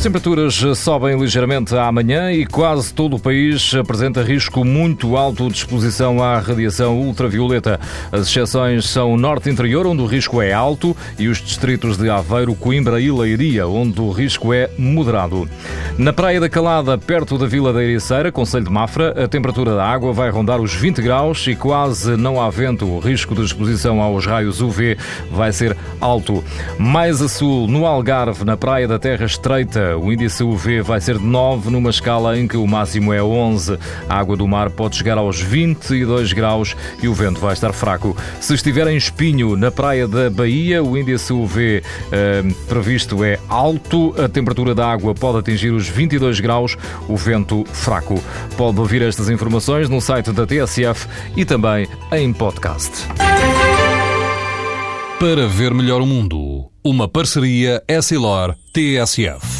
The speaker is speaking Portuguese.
As temperaturas sobem ligeiramente amanhã e quase todo o país apresenta risco muito alto de exposição à radiação ultravioleta. As exceções são o norte interior, onde o risco é alto, e os distritos de Aveiro, Coimbra e Leiria, onde o risco é moderado. Na Praia da Calada, perto da Vila da Ericeira, Conselho de Mafra, a temperatura da água vai rondar os 20 graus e quase não há vento. O risco de exposição aos raios UV vai ser alto. Mais a sul, no Algarve, na Praia da Terra Estreita, o índice UV vai ser de 9 numa escala em que o máximo é 11. A água do mar pode chegar aos 22 graus e o vento vai estar fraco. Se estiver em Espinho, na praia da Bahia, o índice UV eh, previsto é alto, a temperatura da água pode atingir os 22 graus, o vento fraco. Pode ouvir estas informações no site da TSF e também em podcast. Para ver melhor o mundo, uma parceria Essilor-TSF.